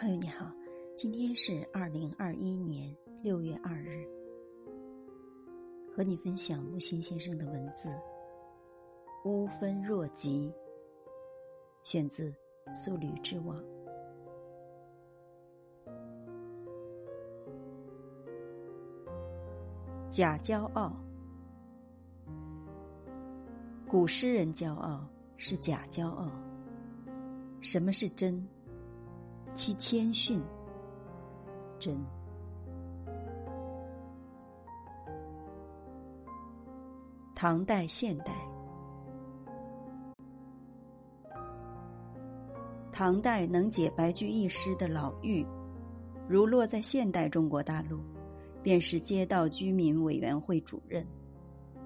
朋友你好，今天是二零二一年六月二日，和你分享木心先生的文字《乌分若吉》，选自《素履之网》。假骄傲，古诗人骄傲是假骄傲。什么是真？其谦逊，真。唐代、现代。唐代能解白居易诗的老妪，如落在现代中国大陆，便是街道居民委员会主任，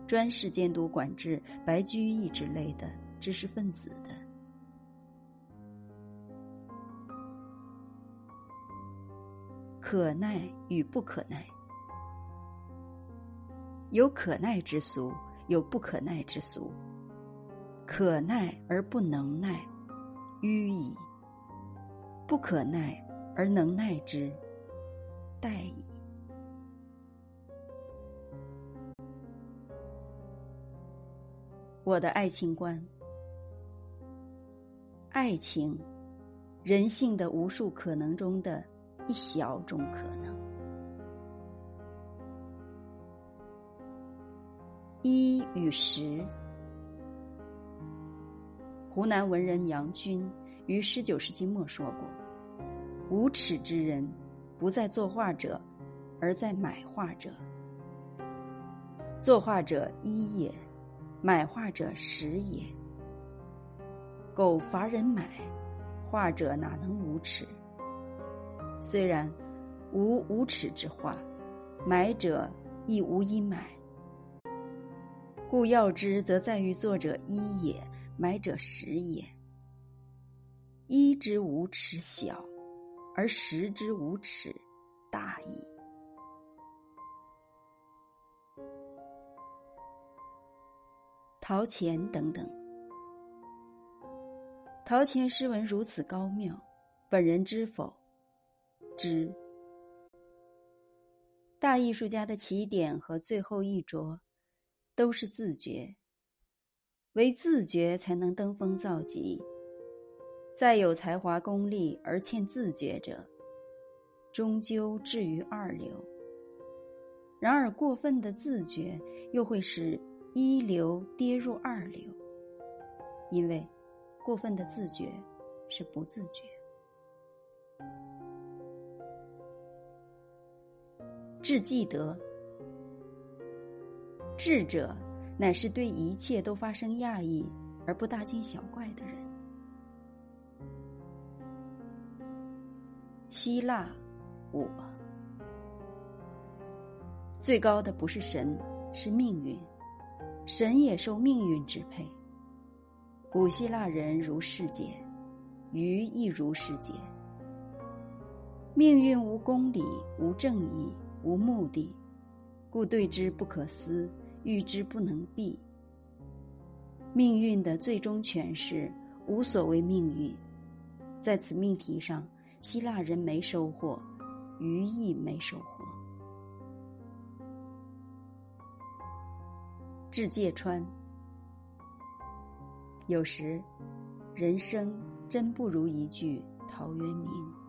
专事监督管制白居易之类的知识分子的。可耐与不可耐，有可耐之俗，有不可耐之俗。可耐而不能耐，迂矣；不可耐而能耐之，殆矣。我的爱情观，爱情，人性的无数可能中的。一小种可能，一与十。湖南文人杨君于十九世纪末说过：“无耻之人，不在作画者，而在买画者。作画者一也，买画者十也。狗乏人买，画者哪能无耻？”虽然无无耻之话，买者亦无以买。故要之，则在于作者一也，买者十也。一之无耻小，而十之无耻大矣。陶潜等等，陶潜诗文如此高妙，本人知否？之大艺术家的起点和最后一着，都是自觉。唯自觉才能登峰造极。再有才华功力而欠自觉者，终究至于二流。然而过分的自觉，又会使一流跌入二流，因为过分的自觉是不自觉。智既得，智者乃是对一切都发生讶异而不大惊小怪的人。希腊，我最高的不是神，是命运，神也受命运支配。古希腊人如世界，鱼亦如世界。命运无公理，无正义。无目的，故对之不可思，遇之不能避。命运的最终诠释无所谓命运，在此命题上，希腊人没收获，余亦没收获。至芥川，有时，人生真不如一句陶渊明。